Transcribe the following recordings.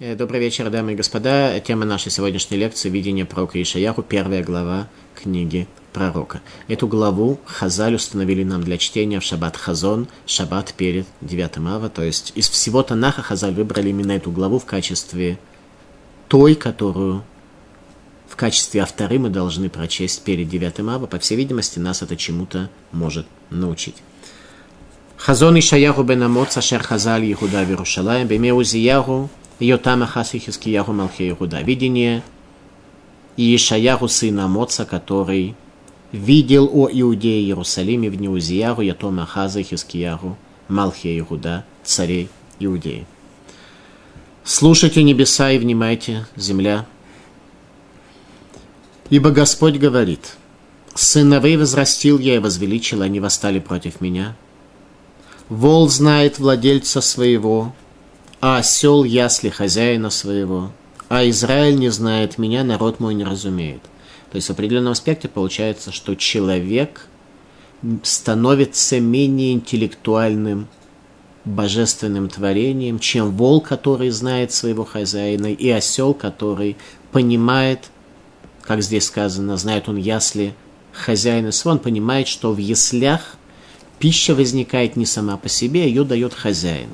Э, добрый вечер, дамы и господа. Тема нашей сегодняшней лекции – видение пророка Ишаяху, первая глава книги пророка. Эту главу Хазаль установили нам для чтения в Шаббат Хазон, Шаббат перед 9 ава. То есть из всего Танаха Хазаль выбрали именно эту главу в качестве той, которую в качестве авторы мы должны прочесть перед 9 ава. По всей видимости, нас это чему-то может научить. Хазон Ишаяху бен Амоц, Ашер Хазаль Ехуда Вирушалаем, Беме Узияху, Йотама Хаси Хискияху Малхе Иуда. Видение Иешаяху сына Моца, который видел о Иудее Иерусалиме в дни Узияру, Ятома Хаза Хискияху Малхе Иуда, царей Иудеи. Слушайте небеса и внимайте, земля. Ибо Господь говорит, «Сыновей возрастил я и возвеличил, они восстали против меня. Вол знает владельца своего, а осел ясли хозяина своего, а Израиль не знает меня, народ мой не разумеет. То есть в определенном аспекте получается, что человек становится менее интеллектуальным божественным творением, чем волк, который знает своего хозяина, и осел, который понимает, как здесь сказано, знает он ясли хозяина своего, он понимает, что в яслях пища возникает не сама по себе, ее дает хозяин.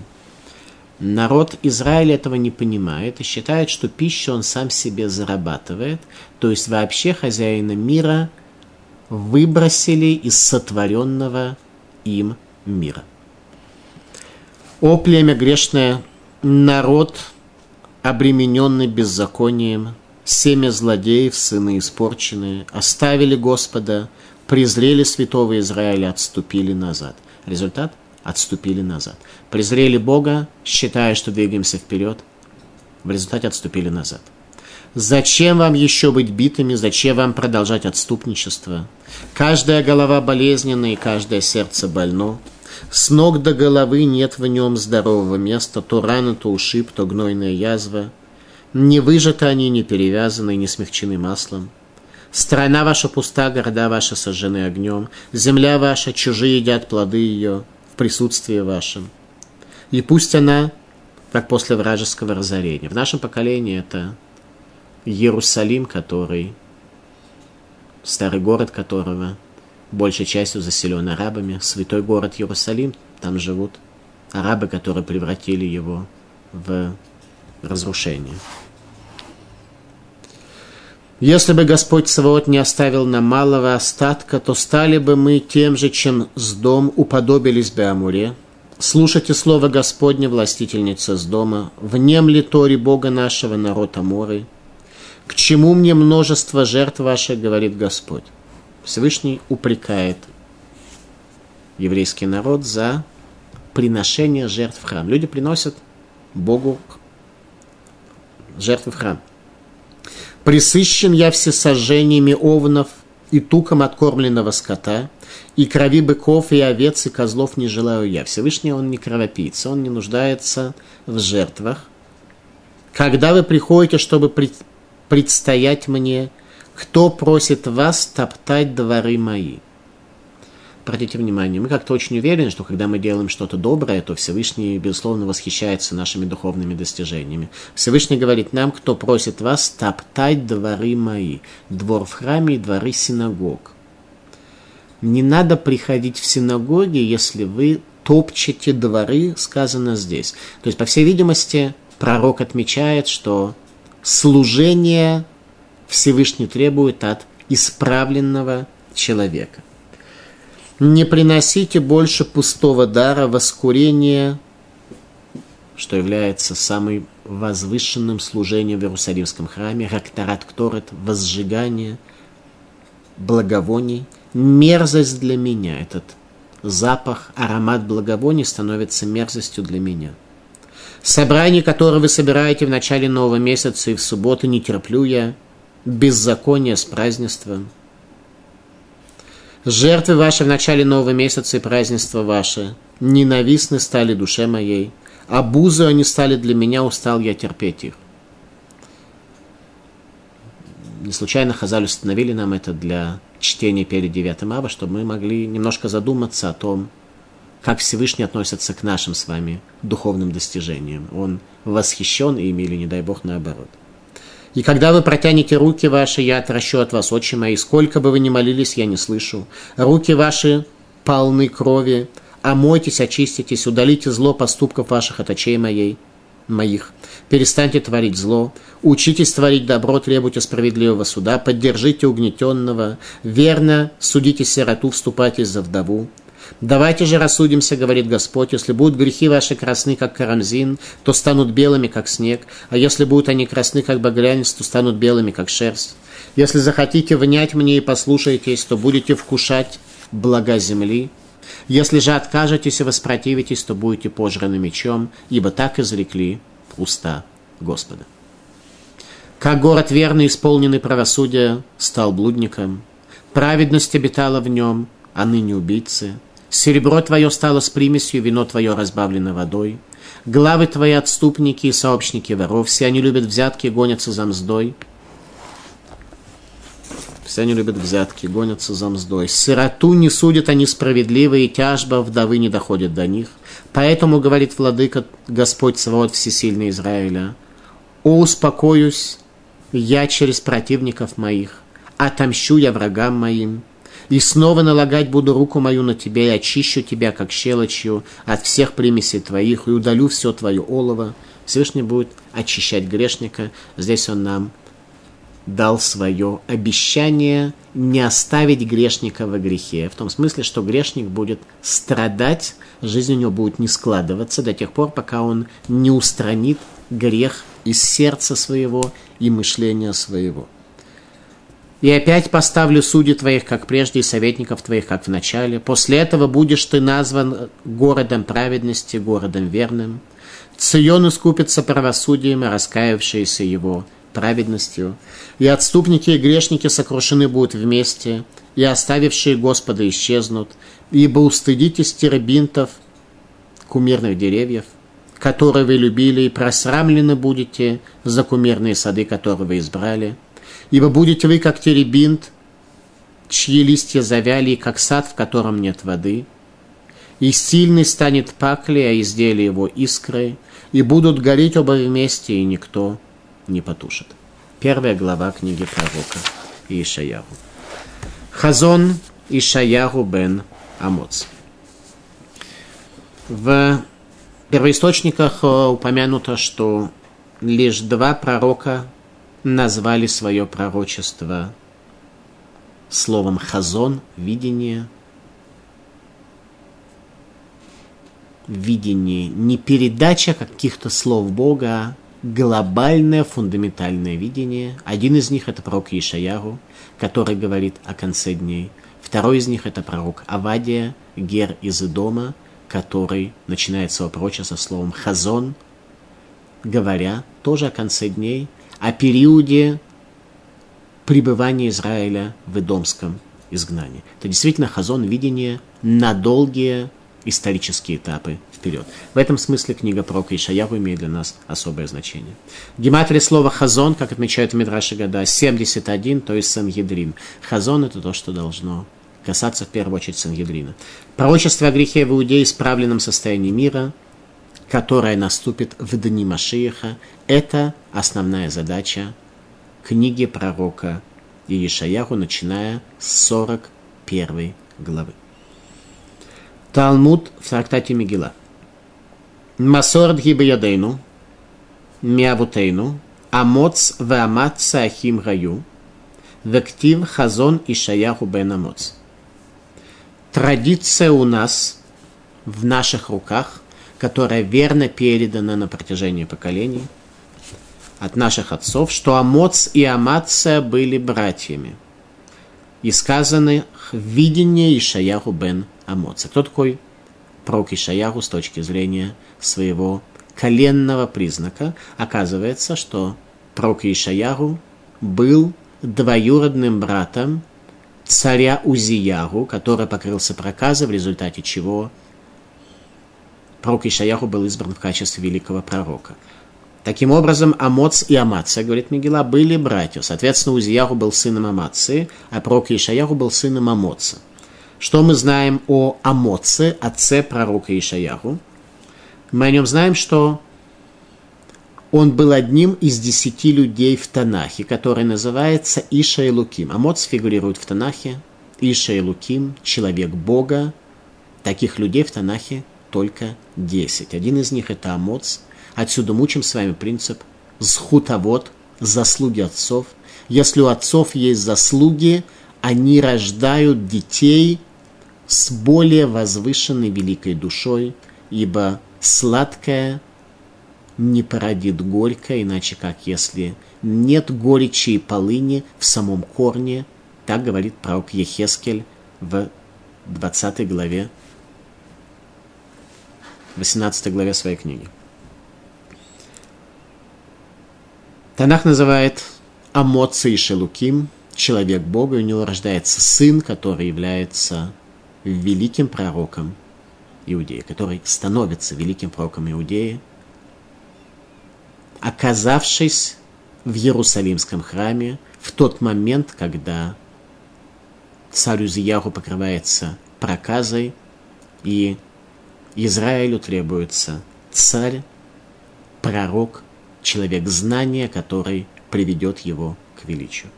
Народ Израиля этого не понимает и считает, что пищу он сам себе зарабатывает, то есть вообще хозяина мира выбросили из сотворенного им мира. О племя грешное, народ, обремененный беззаконием, семя злодеев, сыны испорченные, оставили Господа, презрели святого Израиля, отступили назад. Результат – отступили назад. Презрели Бога, считая, что двигаемся вперед, в результате отступили назад. Зачем вам еще быть битыми? Зачем вам продолжать отступничество? Каждая голова болезненна и каждое сердце больно. С ног до головы нет в нем здорового места, то рана, то ушиб, то гнойная язва. Не выжаты они, не перевязаны, не смягчены маслом. Страна ваша пуста, города ваши сожжены огнем, земля ваша, чужие едят плоды ее в присутствии вашем. И пусть она, как после вражеского разорения. В нашем поколении это Иерусалим, который, старый город которого большей частью заселен арабами, святой город Иерусалим, там живут арабы, которые превратили его в разрушение. Если бы Господь Саваот не оставил нам малого остатка, то стали бы мы тем же, чем с дом уподобились бы Амуре. Слушайте слово Господне, властительница с дома, внемли Тори Бога нашего, народ Аморы. К чему мне множество жертв ваших, говорит Господь. Всевышний упрекает еврейский народ за приношение жертв в храм. Люди приносят Богу жертвы в храм. Присыщен я всесожжениями овнов и туком откормленного скота, и крови быков и овец и козлов не желаю я. Всевышний он не кровопийца, он не нуждается в жертвах. Когда вы приходите, чтобы предстоять мне, кто просит вас топтать дворы мои? Обратите внимание, мы как-то очень уверены, что когда мы делаем что-то доброе, то Всевышний, безусловно, восхищается нашими духовными достижениями. Всевышний говорит нам, кто просит вас топтать дворы мои, двор в храме и дворы синагог. Не надо приходить в синагоги, если вы топчете дворы, сказано здесь. То есть, по всей видимости, пророк отмечает, что служение Всевышний требует от исправленного человека – не приносите больше пустого дара воскурения, что является самым возвышенным служением в Иерусалимском храме, Рактарат Кторет, возжигание благовоний, мерзость для меня. Этот запах, аромат благовоний становится мерзостью для меня. Собрание, которое вы собираете в начале нового месяца и в субботу, не терплю я, беззаконие с празднеством – Жертвы ваши в начале нового месяца и празднества ваши ненавистны стали душе моей. Обузы они стали для меня, устал я терпеть их. Не случайно Хазаль установили нам это для чтения перед 9 ава, чтобы мы могли немножко задуматься о том, как Всевышний относится к нашим с вами духовным достижениям. Он восхищен ими или, не дай Бог, наоборот. И когда вы протянете руки ваши, я отращу от вас, отче мои, сколько бы вы ни молились, я не слышу. Руки ваши полны крови, омойтесь, очиститесь, удалите зло поступков ваших от очей моей, моих. Перестаньте творить зло, учитесь творить добро, требуйте справедливого суда, поддержите угнетенного, верно судите сироту, вступайте за вдову. Давайте же рассудимся, говорит Господь, если будут грехи ваши красны, как карамзин, то станут белыми, как снег, а если будут они красны, как багрянец, то станут белыми, как шерсть. Если захотите внять мне и послушаетесь, то будете вкушать блага земли. Если же откажетесь и воспротивитесь, то будете пожраны мечом, ибо так изрекли уста Господа. Как город верный, исполненный правосудия, стал блудником, праведность обитала в нем, а ныне убийцы – Серебро твое стало с примесью, вино твое разбавлено водой. Главы твои отступники и сообщники воров, все они любят взятки, гонятся за мздой. Все они любят взятки, гонятся за мздой. Сироту не судят они справедливо, и тяжба вдовы не доходит до них. Поэтому, говорит владыка Господь Савод Всесильный Израиля, «О, успокоюсь я через противников моих, отомщу я врагам моим, и снова налагать буду руку мою на тебя, и очищу тебя, как щелочью, от всех примесей твоих, и удалю все твое олово. Всевышний будет очищать грешника. Здесь он нам дал свое обещание не оставить грешника во грехе. В том смысле, что грешник будет страдать, жизнь у него будет не складываться до тех пор, пока он не устранит грех из сердца своего и мышления своего. И опять поставлю судей твоих, как прежде, и советников твоих, как в начале. После этого будешь ты назван городом праведности, городом верным. Цион искупится правосудием, раскаявшиеся его праведностью. И отступники и грешники сокрушены будут вместе, и оставившие Господа исчезнут, ибо устыдитесь теребинтов, кумирных деревьев, которые вы любили, и просрамлены будете за кумирные сады, которые вы избрали – Ибо будете вы, как теребинт, чьи листья завяли, как сад, в котором нет воды. И сильный станет пакли, а изделие его искры, и будут гореть оба вместе, и никто не потушит. Первая глава книги пророка Ишаяру. Хазон Ишаяру бен Амоц. В первоисточниках э, упомянуто, что лишь два пророка назвали свое пророчество словом «хазон» – видение. Видение не передача каких-то слов Бога, а глобальное фундаментальное видение. Один из них – это пророк Ишаяру, который говорит о конце дней. Второй из них – это пророк Авадия, Гер из Идома, который начинает свое пророчество словом «хазон», говоря тоже о конце дней – о периоде пребывания Израиля в Идомском изгнании. Это действительно хазон видения на долгие исторические этапы вперед. В этом смысле книга про Ишаяру имеет для нас особое значение. Гематрия слова «хазон», как отмечают в Мидраше Года, 71, то есть Сангедрин. Хазон – это то, что должно касаться в первую очередь Сангедрина. Пророчество о грехе в Иудее исправленном состоянии мира – которая наступит в дни Машииха, это основная задача книги пророка Иешаяху, начиная с 41 главы. Талмуд в трактате Мегила. Масорд гибеядейну, миавутейну, амоц веамат саахим раю, вектив хазон Ишаяху бен амоц. Традиция у нас в наших руках – которая верно передана на протяжении поколений от наших отцов, что Амоц и Амация были братьями. И сказаны в видении Ишаяху бен Амоца. Кто такой пророк Ишаяху с точки зрения своего коленного признака? Оказывается, что пророк Ишаяху был двоюродным братом царя Узияру, который покрылся проказом, в результате чего пророк Ишаяху был избран в качестве великого пророка. Таким образом, Амоц и Амация, говорит Мегила, были братья. Соответственно, Узияху был сыном Амации, а пророк Ишаяху был сыном Амоца. Что мы знаем о Амоце, отце пророка Ишаяху? Мы о нем знаем, что он был одним из десяти людей в Танахе, который называется Иша и Луким. Амоц фигурирует в Танахе. Иша и Луким, человек Бога. Таких людей в Танахе только десять. Один из них это Амоц. Отсюда мы учим с вами принцип схутовод, заслуги отцов. Если у отцов есть заслуги, они рождают детей с более возвышенной великой душой, ибо сладкое не породит горько, иначе как если нет горечи и полыни в самом корне, так говорит пророк Ехескель в 20 главе, 18 главе своей книги. Танах называет Амоца и Шелуким, человек Бога, и у него рождается сын, который является великим пророком Иудеи, который становится великим пророком Иудеи – оказавшись в Иерусалимском храме в тот момент, когда царь Узияху покрывается проказой, и Израилю требуется царь, пророк, человек знания, который приведет его к величию.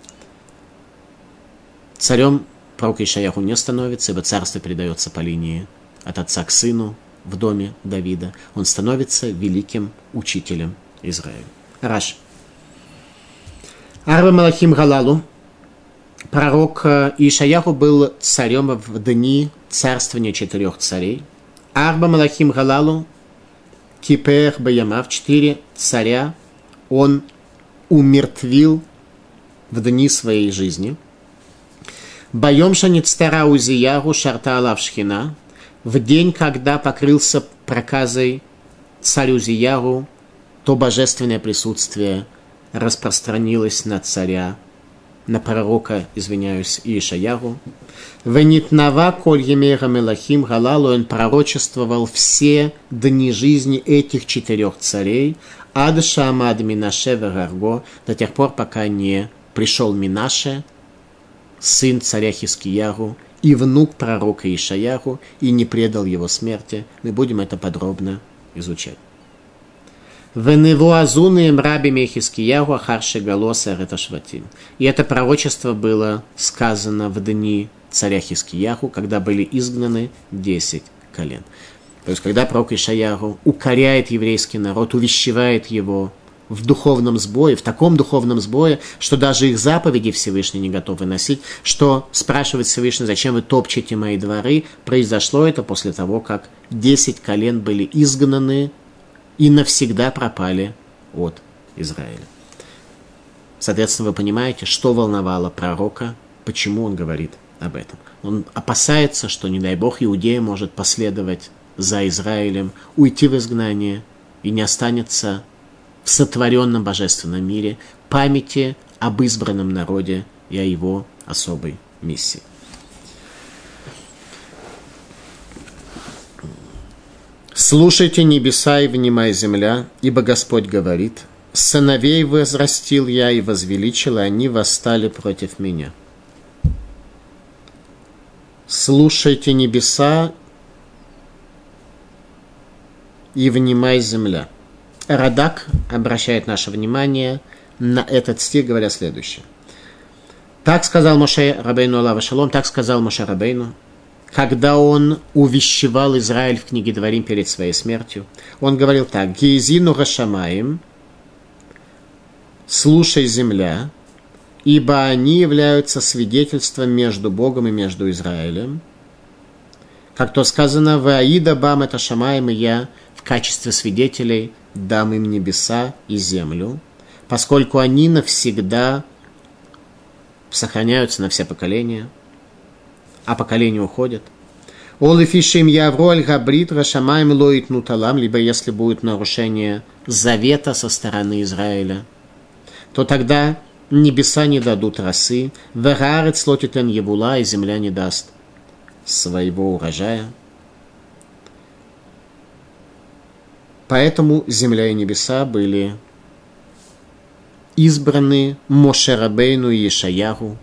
Царем пророк Ишаяху не становится, ибо царство передается по линии от отца к сыну в доме Давида. Он становится великим учителем Израиль. Раш. Арба Малахим Галалу, пророк э, Ишаяху был царем в дни царствования четырех царей. Арба Малахим Галалу, Кипер Баямав, четыре царя, он умертвил в дни своей жизни. Байом Шаництара Узияру Шарта Алавшхина, в день, когда покрылся проказой царь Узияру, то божественное присутствие распространилось на царя, на пророка, извиняюсь, Ишаяру. Венитнава коль емера мелахим галалу, он пророчествовал все дни жизни этих четырех царей, ад шамад Минаше Гарго, до тех пор, пока не пришел Минаше, сын царя Хискияру, и внук пророка Ишаяру, и не предал его смерти. Мы будем это подробно изучать. Веневуазуны раби Мехискиягу Ахарши Галоса Реташватим. И это пророчество было сказано в дни царя Хискияху, когда были изгнаны 10 колен. То есть, когда пророк Ишаяру укоряет еврейский народ, увещевает его в духовном сбое, в таком духовном сбое, что даже их заповеди Всевышний не готовы носить, что спрашивает Всевышний, зачем вы топчете мои дворы, произошло это после того, как 10 колен были изгнаны и навсегда пропали от Израиля. Соответственно, вы понимаете, что волновало пророка, почему он говорит об этом. Он опасается, что, не дай Бог, Иудея может последовать за Израилем, уйти в изгнание и не останется в сотворенном божественном мире памяти об избранном народе и о его особой миссии. Слушайте небеса и внимай земля, ибо Господь говорит, сыновей возрастил я и возвеличил, и они восстали против меня. Слушайте небеса и внимай земля. Радак обращает наше внимание на этот стих, говоря следующее. Так сказал Моше Рабейну Аллах Шалом, так сказал Моше Рабейну, когда он увещевал Израиль в книге Дворим перед своей смертью, он говорил так, «Гейзину Рашамаем, слушай земля, ибо они являются свидетельством между Богом и между Израилем». Как то сказано, «Ваида бам это Шамаем, и я в качестве свидетелей дам им небеса и землю, поскольку они навсегда сохраняются на все поколения» а поколения уходят. Олифишим Явроль Габрит Рашамаем Лоит Нуталам, либо если будет нарушение завета со стороны Израиля, то тогда небеса не дадут росы, Верарец лотитен Евула, и земля не даст своего урожая. Поэтому земля и небеса были избраны Мошерабейну и Ишаяру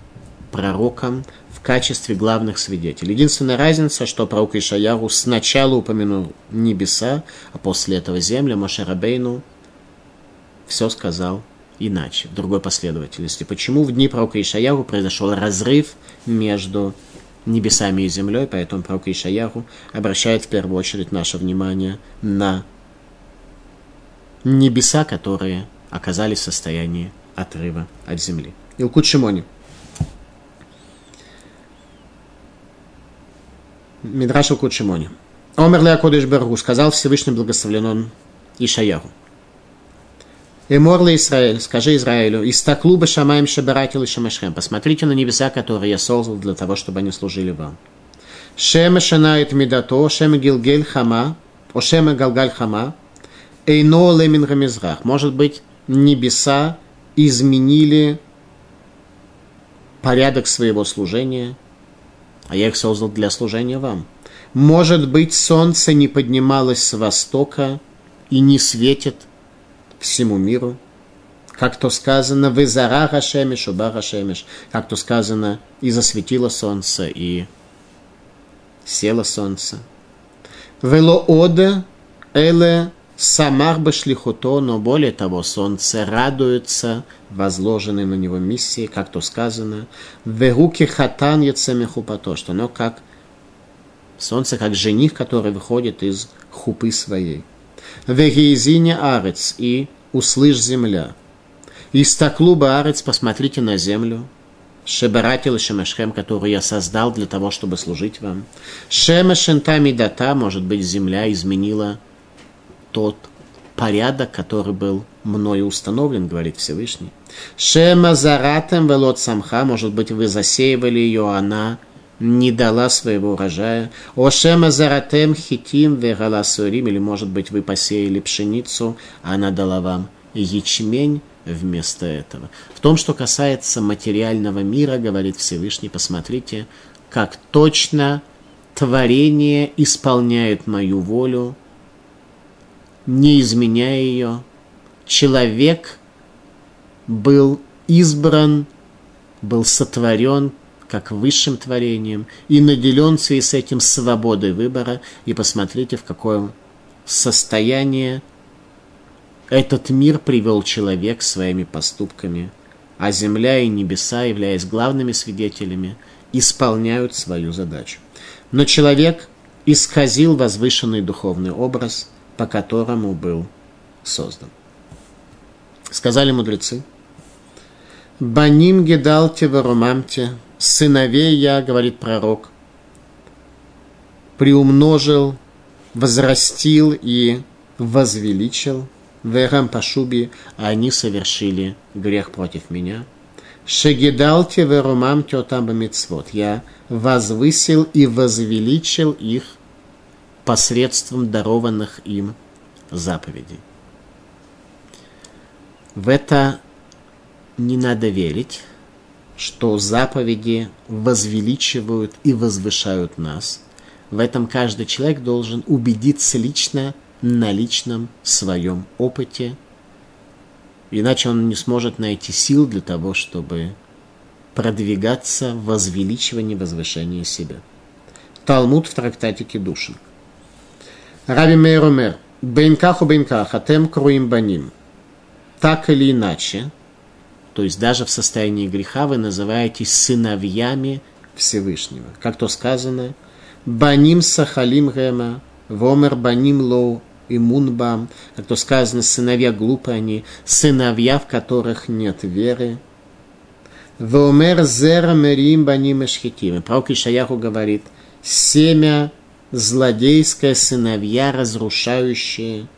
пророкам в качестве главных свидетелей. Единственная разница, что пророк Ишаяру сначала упомянул небеса, а после этого земля, Машарабейну все сказал иначе, в другой последовательности. Почему в дни пророка Ишаяру произошел разрыв между небесами и землей, поэтому пророк Ишаяру обращает в первую очередь наше внимание на небеса, которые оказались в состоянии отрыва от земли. Илкут Шимони. Мидраш Илкут Шимони. Омер Леакодыш Баргу сказал Всевышний благословлен он Ишаяру. Эморла Израиль, скажи Израилю, из таклуба шамаем шабаратил и шамашхем. Посмотрите на небеса, которые я создал для того, чтобы они служили вам. Шема шанает медато, шема гилгель хама, о шема галгаль хама, эйно лемин рамизрах. Может быть, небеса изменили порядок своего служения, а я их создал для служения вам. Может быть, солнце не поднималось с востока и не светит – всему миру. Как то сказано, «Вы зара Хашемиш, уба Хашемиш», как то сказано, «И засветило солнце, и село солнце». «Вело оде эле самар башлихуто», но более того, солнце радуется возложенной на него миссии, как то сказано, «Веруки хатан яцемехупато», что оно как солнце, как жених, который выходит из хупы своей. Вегейзине арец и услышь земля. Из таклуба арец посмотрите на землю. Шебаратил Шемешхем, который я создал для того, чтобы служить вам. Шемешента Мидата, может быть, земля изменила тот порядок, который был мною установлен, говорит Всевышний. Шема заратем велот самха, может быть, вы засеивали ее, она не дала своего урожая. Ошема заратем хитим вегаласурим, или, может быть, вы посеяли пшеницу, она дала вам ячмень вместо этого. В том, что касается материального мира, говорит Всевышний, посмотрите, как точно творение исполняет мою волю, не изменяя ее. Человек был избран, был сотворен как высшим творением и наделен в связи с этим свободой выбора. И посмотрите, в какое состояние этот мир привел человек своими поступками, а земля и небеса, являясь главными свидетелями, исполняют свою задачу. Но человек исказил возвышенный духовный образ, по которому был создан. Сказали мудрецы, «Баним гедалте варумамте, сыновей я, говорит пророк, приумножил, возрастил и возвеличил, верам пашуби, а они совершили грех против меня. Шегидалте верумам тетам мецвод. Я возвысил и возвеличил их посредством дарованных им заповедей. В это не надо верить, что заповеди возвеличивают и возвышают нас. В этом каждый человек должен убедиться лично на личном своем опыте, иначе он не сможет найти сил для того, чтобы продвигаться в возвеличивании, возвышении себя. Талмуд в трактате Кедушин. Раби Мейромер, Бейнкаху Бейнках, Атем Круим Баним. Так или иначе, то есть даже в состоянии греха вы называетесь сыновьями Всевышнего. Как то сказано, Баним Сахалим Гема, Вомер Баним Лоу и Мунбам, как то сказано, сыновья глупые они, сыновья, в которых нет веры. Вомер Зера Мерим Баним Эшхитим. Пророк Ишаяху говорит, семя злодейское, сыновья разрушающие –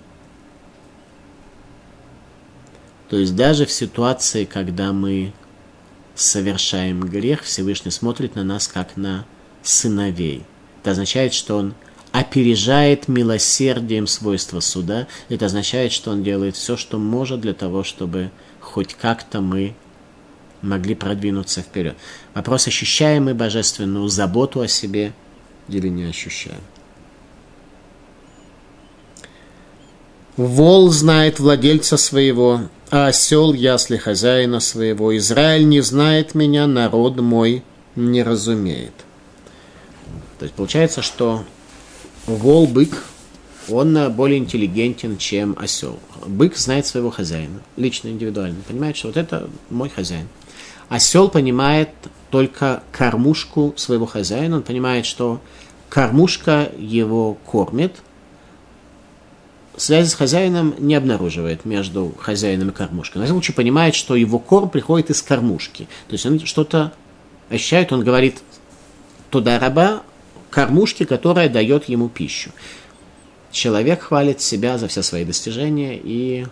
То есть даже в ситуации, когда мы совершаем грех, Всевышний смотрит на нас как на сыновей. Это означает, что он опережает милосердием свойства суда. Это означает, что он делает все, что может для того, чтобы хоть как-то мы могли продвинуться вперед. Вопрос, ощущаем мы божественную заботу о себе или не ощущаем. Вол знает владельца своего, а осел ясли хозяина своего. Израиль не знает меня, народ мой не разумеет. То есть получается, что вол, бык, он более интеллигентен, чем осел. Бык знает своего хозяина, лично, индивидуально, понимает, что вот это мой хозяин. Осел понимает только кормушку своего хозяина, он понимает, что кормушка его кормит, связи с хозяином не обнаруживает между хозяином и кормушкой. На случай понимает, что его корм приходит из кормушки. То есть он что-то ощущает, он говорит туда раба кормушке, которая дает ему пищу. Человек хвалит себя за все свои достижения и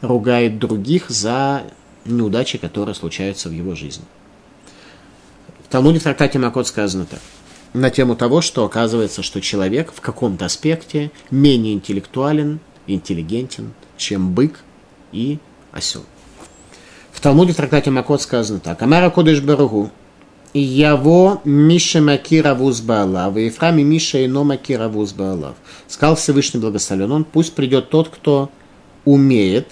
ругает других за неудачи, которые случаются в его жизни. В Талмуде в трактате Макот сказано так. На тему того, что оказывается, что человек в каком-то аспекте менее интеллектуален, интеллигентен, чем бык и осел. В Талмуде в трактате Макот сказано так. Амара Кодыш Баругу. Яво Миша Макира Вузбаалав, и Ефрами Миша Ино Макира Вузбаалав. Сказал Всевышний Благословен он, пусть придет тот, кто умеет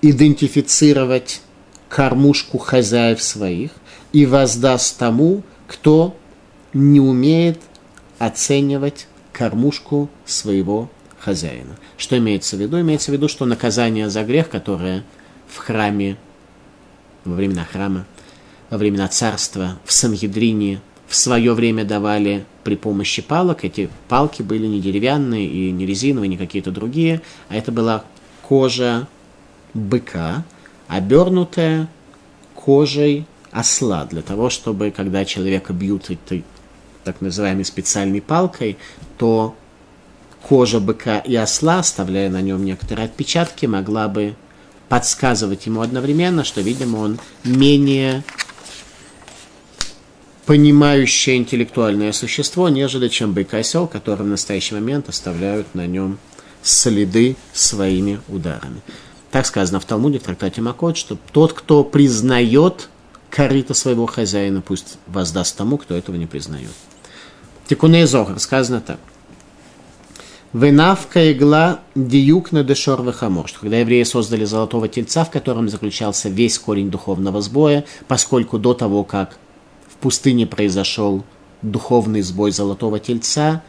идентифицировать кормушку хозяев своих и воздаст тому, кто не умеет оценивать кормушку своего хозяина. Что имеется в виду? Имеется в виду, что наказание за грех, которое в храме, во времена храма, во времена царства, в Сангедрине в свое время давали при помощи палок. Эти палки были не деревянные и не резиновые, не какие-то другие, а это была кожа быка, обернутая кожей осла, для того, чтобы, когда человека бьют этой так называемой специальной палкой, то кожа быка и осла, оставляя на нем некоторые отпечатки, могла бы подсказывать ему одновременно, что, видимо, он менее понимающее интеллектуальное существо, нежели чем бык и осел, которые в настоящий момент оставляют на нем следы своими ударами. Так сказано в Талмуде, в трактате Макот, что тот, кто признает корыто своего хозяина, пусть воздаст тому, кто этого не признает. Тикуней Зохар, сказано так. Венавка игла диюк на дешор вахамор, когда евреи создали золотого тельца, в котором заключался весь корень духовного сбоя, поскольку до того, как в пустыне произошел духовный сбой золотого тельца,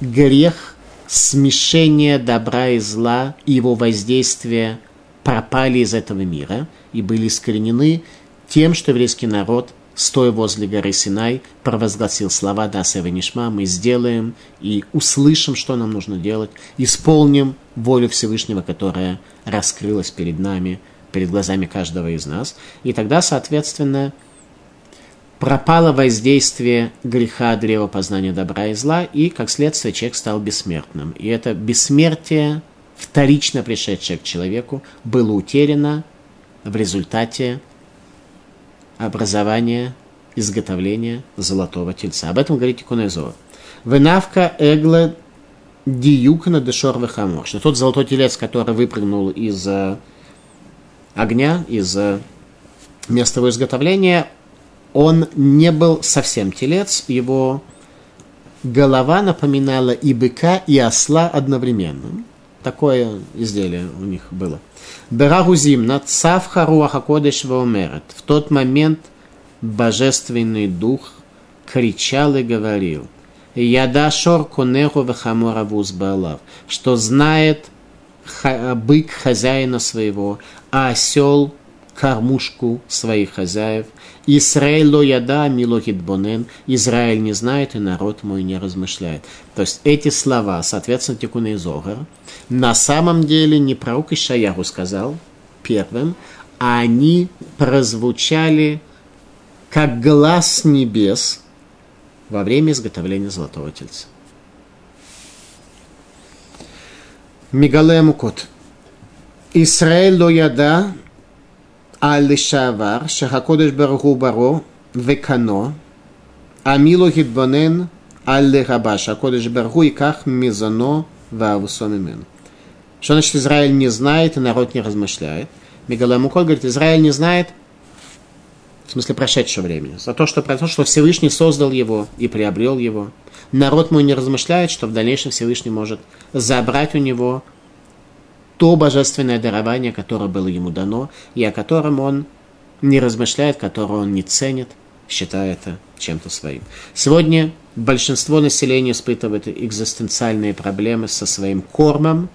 грех смешение добра и зла и его воздействие пропали из этого мира и были искоренены тем, что еврейский народ, стоя возле горы Синай, провозгласил слова «Да, Нишма», мы сделаем и услышим, что нам нужно делать, исполним волю Всевышнего, которая раскрылась перед нами, перед глазами каждого из нас. И тогда, соответственно, пропало воздействие греха древа познания добра и зла, и, как следствие, человек стал бессмертным. И это бессмертие, вторично пришедшее к человеку, было утеряно в результате образования, изготовления золотого тельца. Об этом говорит Икунезор. Венавка эгла диюкна дешор вехамор. Что тот золотой телец, который выпрыгнул из э, огня, из э, места его изготовления, он не был совсем телец, его голова напоминала и быка, и осла одновременно. Такое изделие у них было. Берагузим над Цавха Руаха Кодеш Ваумерет. В тот момент божественный дух кричал и говорил, Яда Шор Конеху Вахамора Вузбалав, что знает бык хозяина своего, а осел кормушку своих хозяев. Израиль ло яда милохит бонен. Израиль не знает, и народ мой не размышляет. То есть эти слова, соответственно, Тикуна и Зогар, на самом деле не пророк Ишаяру сказал первым, а они прозвучали как глаз небес во время изготовления золотого тельца. Мигале Мукот. Израиль ло яда Аль-Лешавар, Шахакодыш Бараху Баро, Векано, Амило Гидбонен, Аль-Лехаба, Шахакодыш и Ках Мизано Вавусомимен. Что значит Израиль не знает и народ не размышляет? Мегаламуколь говорит, Израиль не знает, в смысле прошедшего времени, за то, что про то, что Всевышний создал его и приобрел его. Народ мой не размышляет, что в дальнейшем Всевышний может забрать у него то божественное дарование, которое было ему дано, и о котором он не размышляет, которое он не ценит, считая это чем-то своим. Сегодня большинство населения испытывает экзистенциальные проблемы со своим кормом,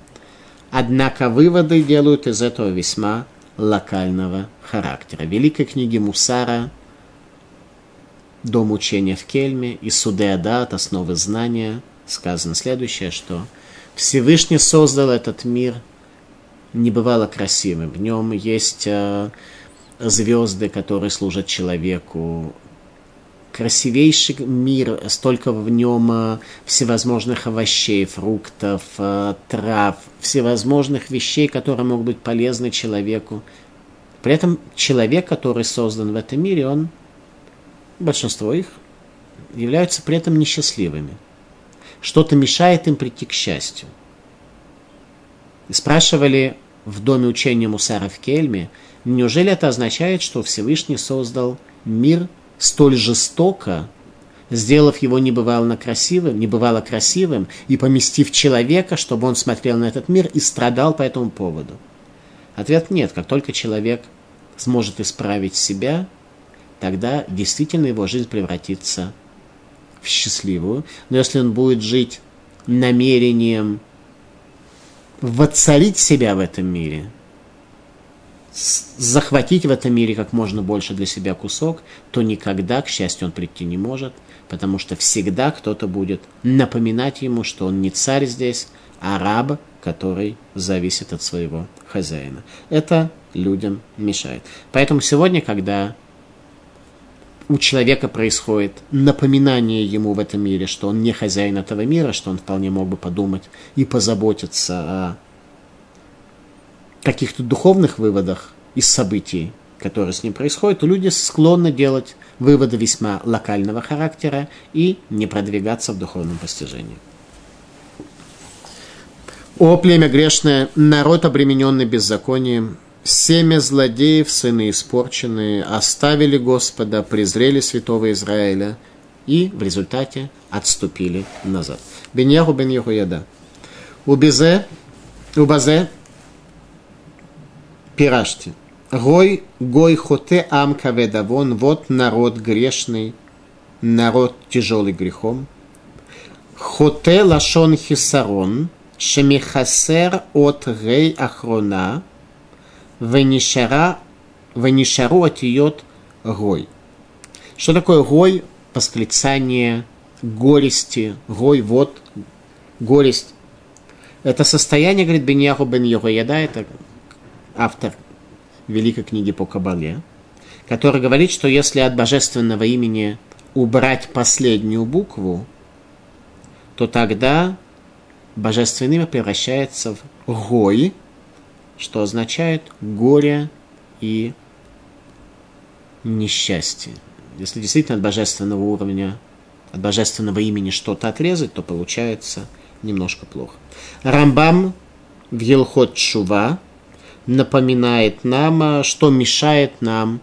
однако выводы делают из этого весьма локального характера. В великой книге Мусара «Дом учения в Кельме» и «Суды Адат. Основы знания» сказано следующее, что Всевышний создал этот мир небывало красивым. В нем есть э, звезды, которые служат человеку, красивейший мир, столько в нем э, всевозможных овощей, фруктов, э, трав, всевозможных вещей, которые могут быть полезны человеку. При этом человек, который создан в этом мире, он, большинство их, являются при этом несчастливыми. Что-то мешает им прийти к счастью. И спрашивали в доме учения Мусара в Кельме, неужели это означает, что Всевышний создал мир – столь жестоко, сделав его небывало красивым, небывало красивым и поместив человека, чтобы он смотрел на этот мир и страдал по этому поводу? Ответ нет. Как только человек сможет исправить себя, тогда действительно его жизнь превратится в счастливую. Но если он будет жить намерением воцарить себя в этом мире – захватить в этом мире как можно больше для себя кусок, то никогда, к счастью, он прийти не может, потому что всегда кто-то будет напоминать ему, что он не царь здесь, а раб, который зависит от своего хозяина. Это людям мешает. Поэтому сегодня, когда у человека происходит напоминание ему в этом мире, что он не хозяин этого мира, что он вполне мог бы подумать и позаботиться о каких-то духовных выводах из событий, которые с ним происходят, то люди склонны делать выводы весьма локального характера и не продвигаться в духовном постижении. О, племя грешное, народ, обремененный беззаконием, семя злодеев, сыны испорченные, оставили Господа, презрели святого Израиля и в результате отступили назад. Беньяху бен Яхуяда. Убезе, убазе, пирашьте. Гой, гой хоте ам каведавон, вот народ грешный, народ тяжелый грехом. Хоте лашон хисарон, шемихасер от гей ахрона, венишара, венишару отиот гой. Что такое гой? Восклицание горести, гой, вот, горесть. Это состояние, говорит Беньяху бен Йохояда, это автор великой книги по Кабале, который говорит, что если от божественного имени убрать последнюю букву, то тогда божественное имя превращается в гой, что означает горе и несчастье. Если действительно от божественного уровня, от божественного имени что-то отрезать, то получается немножко плохо. Рамбам в Елхот Шува напоминает нам, а, что мешает нам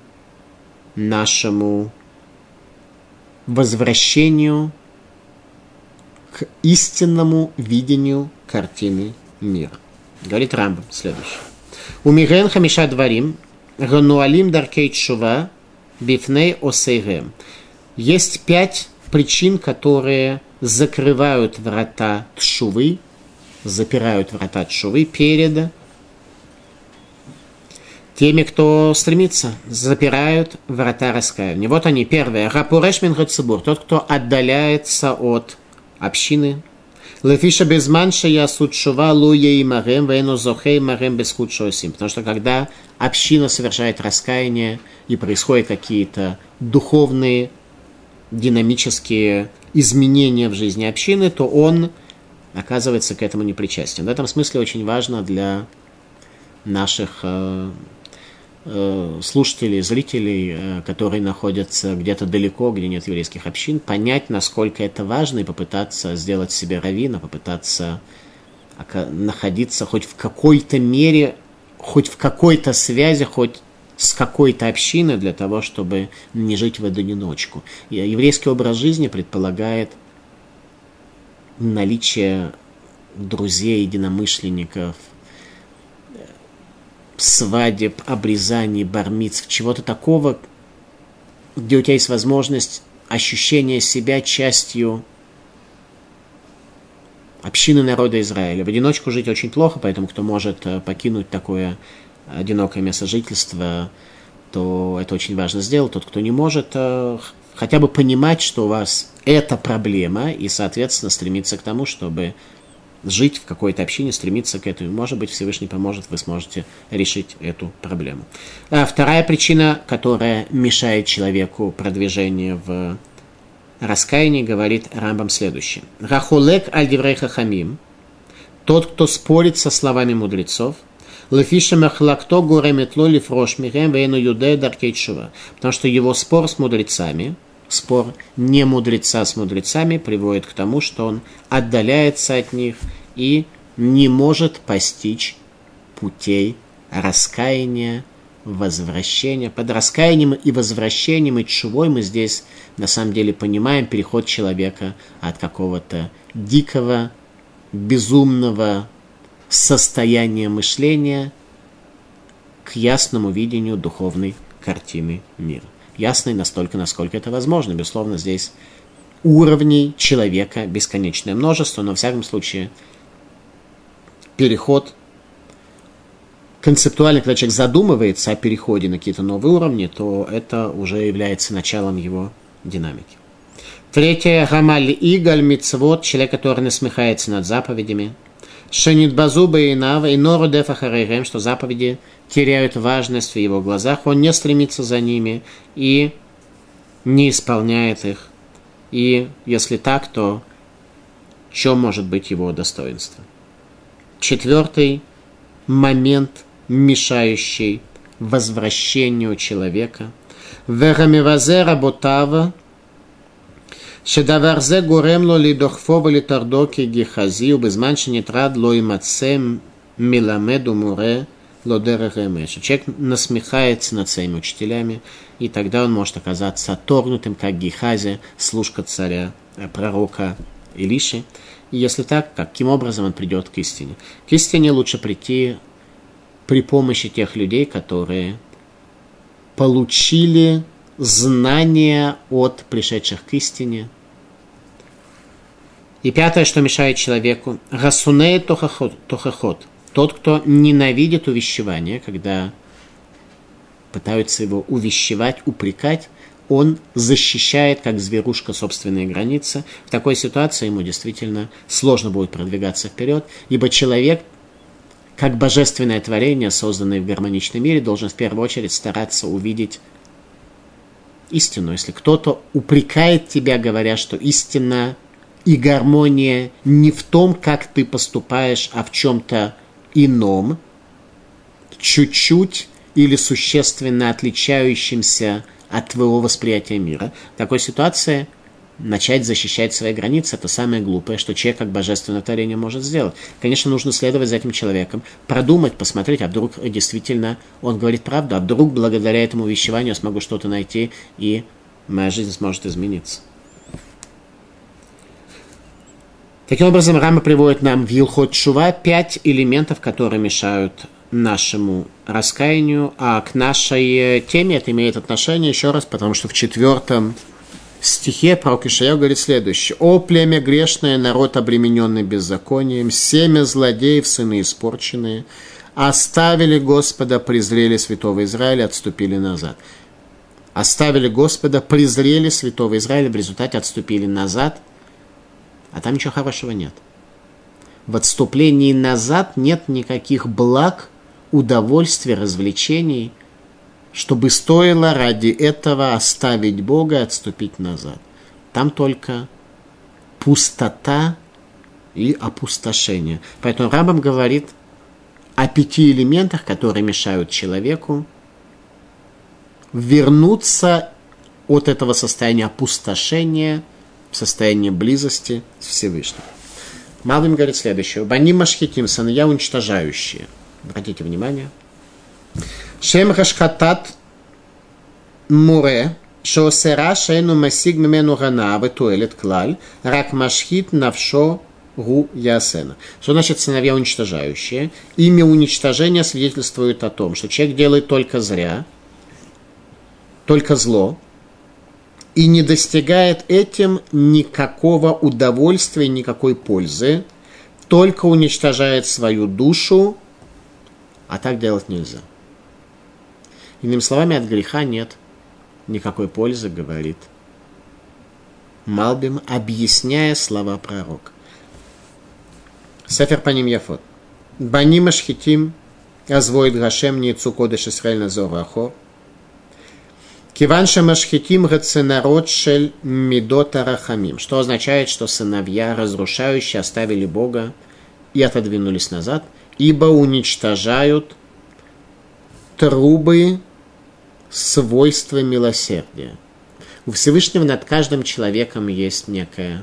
нашему возвращению к истинному видению картины мира. Говорит Рамбам следующее. У Мирен Хамиша Дварим, Гануалим Даркей Чува, Бифней Осейгем. Есть пять причин, которые закрывают врата Тшувы, запирают врата Тшувы перед теми, кто стремится, запирают врата раскаяния. Вот они, первое. Рапуреш Минхацибур, тот, кто отдаляется от общины. Лефиша безманша я судшува луя и марем, вейну зохей марем без сим. Потому что когда община совершает раскаяние и происходят какие-то духовные, динамические изменения в жизни общины, то он оказывается к этому непричастен. В этом смысле очень важно для наших Э, слушателей, зрителей, э, которые находятся где-то далеко, где нет еврейских общин, понять, насколько это важно, и попытаться сделать себе равина, попытаться находиться хоть в какой-то мере, хоть в какой-то связи, хоть с какой-то общиной для того, чтобы не жить в одиночку. Еврейский образ жизни предполагает наличие друзей, единомышленников, свадеб, обрезаний, бармиц, чего-то такого, где у тебя есть возможность ощущения себя частью общины народа Израиля. В одиночку жить очень плохо, поэтому кто может э, покинуть такое одинокое место жительства, то это очень важно сделать. Тот, кто не может, э, хотя бы понимать, что у вас это проблема, и, соответственно, стремиться к тому, чтобы жить в какой-то общине, стремиться к этому. Может быть, Всевышний поможет, вы сможете решить эту проблему. А вторая причина, которая мешает человеку продвижению в раскаянии, говорит Рамбам следующее. Рахулек аль хамим, тот, кто спорит со словами мудрецов, Лефиша махлакто гуреметло лифрош мирем вейну. Потому что его спор с мудрецами – спор не мудреца с мудрецами приводит к тому, что он отдаляется от них и не может постичь путей раскаяния, возвращения. Под раскаянием и возвращением и чувой мы здесь на самом деле понимаем переход человека от какого-то дикого, безумного состояния мышления к ясному видению духовной картины мира ясной настолько, насколько это возможно. Безусловно, здесь уровней человека бесконечное множество, но в всяком случае переход концептуально, когда человек задумывается о переходе на какие-то новые уровни, то это уже является началом его динамики. Третье, Гамаль Игаль Мицвод, человек, который насмехается над заповедями. Шенит Базуба и Нава, и Нору Дефа что заповеди теряют важность в его глазах, он не стремится за ними и не исполняет их. И если так, то чем может быть его достоинство? Четвертый момент, мешающий возвращению человека. Верамивазе работава, שדבר זה גורם לו לדוחפו ולטרדו כגחזי, ובזמן שנטרד לא יימצא מלמד ומורה Лодера Ремеша. Человек насмехается над своими учителями, и тогда он может оказаться отторгнутым, как Гехази, служка царя, э, пророка Илиши. И если так, каким образом он придет к истине? К истине лучше прийти при помощи тех людей, которые получили знания от пришедших к истине. И пятое, что мешает человеку, расунеет тохохот, тот, кто ненавидит увещевание, когда пытаются его увещевать, упрекать, он защищает, как зверушка, собственные границы. В такой ситуации ему действительно сложно будет продвигаться вперед, ибо человек, как божественное творение, созданное в гармоничном мире, должен в первую очередь стараться увидеть истину. Если кто-то упрекает тебя, говоря, что истина и гармония не в том, как ты поступаешь, а в чем-то ином, чуть-чуть или существенно отличающимся от твоего восприятия мира. В такой ситуации начать защищать свои границы – это самое глупое, что человек как божественное творение может сделать. Конечно, нужно следовать за этим человеком, продумать, посмотреть, а вдруг действительно он говорит правду, а вдруг благодаря этому вещеванию я смогу что-то найти, и моя жизнь сможет измениться. Таким образом, Рама приводит нам в Илхот Шува пять элементов, которые мешают нашему раскаянию, а к нашей теме это имеет отношение еще раз, потому что в четвертом стихе пророк Ишая говорит следующее. «О племя грешное, народ обремененный беззаконием, семя злодеев, сыны испорченные, оставили Господа, презрели святого Израиля, отступили назад». Оставили Господа, презрели святого Израиля, в результате отступили назад – а там ничего хорошего нет. В отступлении назад нет никаких благ, удовольствия, развлечений, чтобы стоило ради этого оставить Бога и отступить назад. Там только пустота и опустошение. Поэтому Рабам говорит о пяти элементах, которые мешают человеку вернуться от этого состояния опустошения – состояние близости с Всевышним. Малым говорит следующее. Бани машхитим, сыновья уничтожающие. Обратите внимание. Шем хашхатат муре, шоусера шейну масиг мемену ганавы туэлет клаль, рак машхит навшо гу ясена. Что значит сыновья уничтожающие? Имя уничтожения свидетельствует о том, что человек делает только зря, только зло, и не достигает этим никакого удовольствия, никакой пользы, только уничтожает свою душу, а так делать нельзя. Иными словами, от греха нет никакой пользы, говорит Малбим, объясняя слова пророка. Сефер Паним Яфот. Баним Ашхитим, Азвоид Гашем, Ницу Кодыш Исраэль Назор Ахор. Киван Шамашхитим Гаценарод Шель Медота Рахамим. Что означает, что сыновья, разрушающие, оставили Бога и отодвинулись назад, ибо уничтожают трубы свойства милосердия. У Всевышнего над каждым человеком есть некая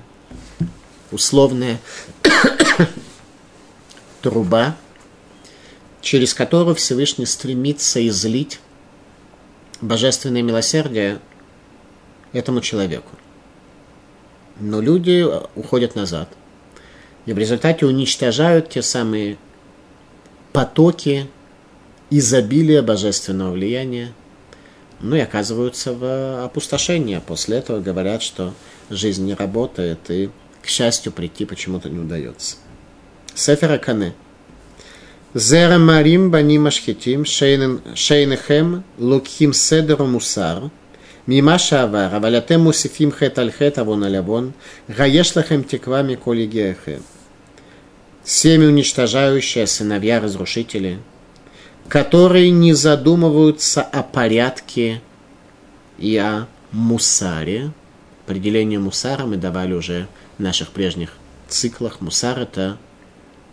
условная труба, через которую Всевышний стремится излить божественное милосердие этому человеку. Но люди уходят назад. И в результате уничтожают те самые потоки изобилия божественного влияния, ну и оказываются в опустошении. После этого говорят, что жизнь не работает, и, к счастью, прийти почему-то не удается. Сефера Кане. Зера Марим Бани Машхитим Шейнехем Лукхим Седеру Мусар Мима Шавар Авалятем Мусифим Хет Альхет Авон Алявон Гаешлахем теквами коли Геахем Семи уничтожающие сыновья-разрушители, которые не задумываются о порядке и о мусаре. Определение мусара мы давали уже в наших прежних циклах. Мусар – это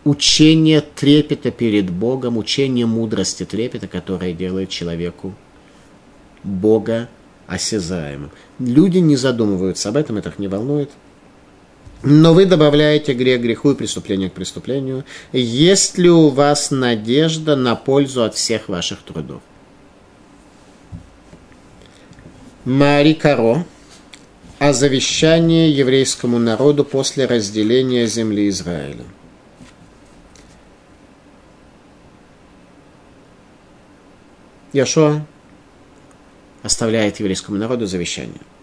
учение трепета перед Богом, учение мудрости трепета, которое делает человеку Бога осязаемым. Люди не задумываются об этом, это их не волнует – но вы добавляете грех греху и преступление к преступлению. Есть ли у вас надежда на пользу от всех ваших трудов? Мари Каро о завещании еврейскому народу после разделения земли Израиля. Яшо оставляет еврейскому народу завещание –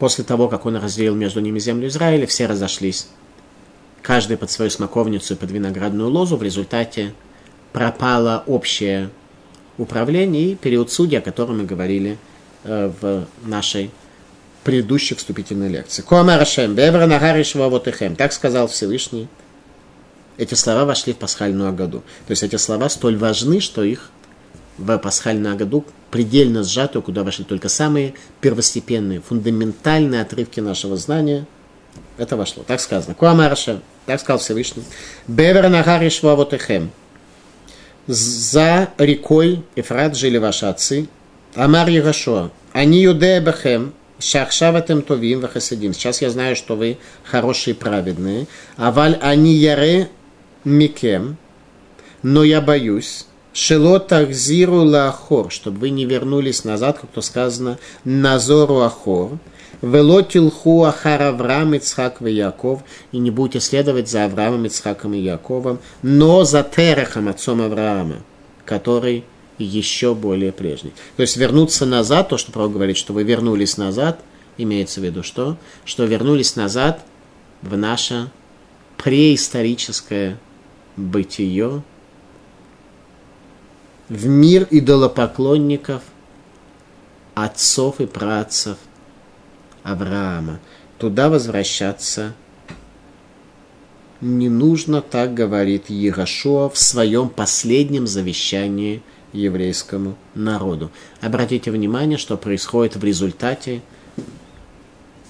после того, как он разделил между ними землю Израиля, все разошлись. Каждый под свою смоковницу и под виноградную лозу. В результате пропало общее управление и период судьи, о котором мы говорили э, в нашей предыдущей вступительной лекции. Коамарашем, бебра нагаришва вотехем. Так сказал Всевышний. Эти слова вошли в пасхальную году. То есть эти слова столь важны, что их в пасхальную году предельно сжатую, куда вошли только самые первостепенные, фундаментальные отрывки нашего знания. Это вошло. Так сказано. Куамарша, так сказал Всевышний. Бевер нагари швавотехем. За рекой Ефрат жили ваши отцы. Амар Егашуа. Они юдея бехем. Шахшаватем товим вахасидим. Сейчас я знаю, что вы хорошие и праведные. Аваль они яре микем. Но я боюсь, Шелотах зиру лахор, чтобы вы не вернулись назад, как то сказано, назору ахор. Велотилху ахар Авраам, Ицхак и Яков, и не будете следовать за Авраамом, Ицхаком и Яковом, но за Терехом, отцом Авраама, который еще более прежний. То есть вернуться назад, то, что Пророк говорит, что вы вернулись назад, имеется в виду что? Что вернулись назад в наше преисторическое бытие, в мир идолопоклонников, отцов и працев Авраама. Туда возвращаться не нужно, так говорит Егошуа в своем последнем завещании еврейскому народу. Обратите внимание, что происходит в результате,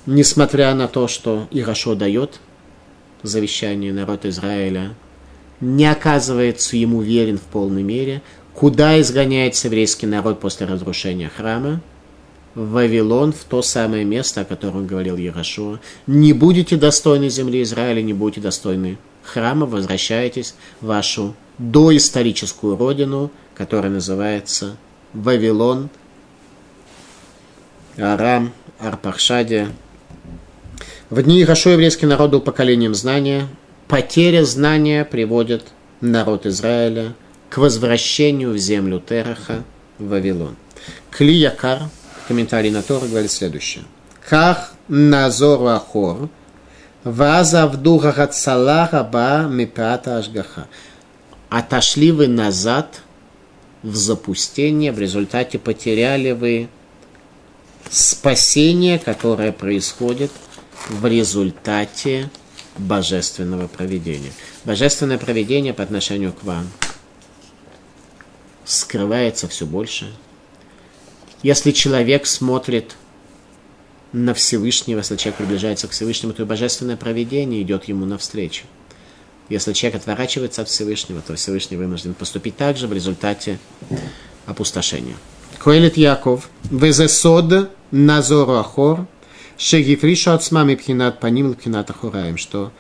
несмотря на то, что Егошуа дает завещание народа Израиля, не оказывается ему верен в полной мере, Куда изгоняется еврейский народ после разрушения храма? В Вавилон, в то самое место, о котором говорил Ярошуа. Не будете достойны земли Израиля, не будете достойны храма, возвращайтесь в вашу доисторическую родину, которая называется Вавилон, Арам, Арпахшадия. В дни Ирашо еврейский народ был поколением знания. Потеря знания приводит народ Израиля к возвращению в землю Тераха, в Вавилон. Кли Якар, комментарий на Тора, говорит следующее. Ках назор ахор, вазавду гагацала раба мипата ашгаха. Отошли вы назад в запустение, в результате потеряли вы спасение, которое происходит в результате божественного проведения. Божественное проведение по отношению к вам скрывается все больше. Если человек смотрит на Всевышнего, если человек приближается к Всевышнему, то божественное проведение идет ему навстречу. Если человек отворачивается от Всевышнего, то Всевышний вынужден поступить так же в результате опустошения. Коэлит Яков, везесод назору ахор, шегифришу от смами пхинат паним пхинат ахураем, что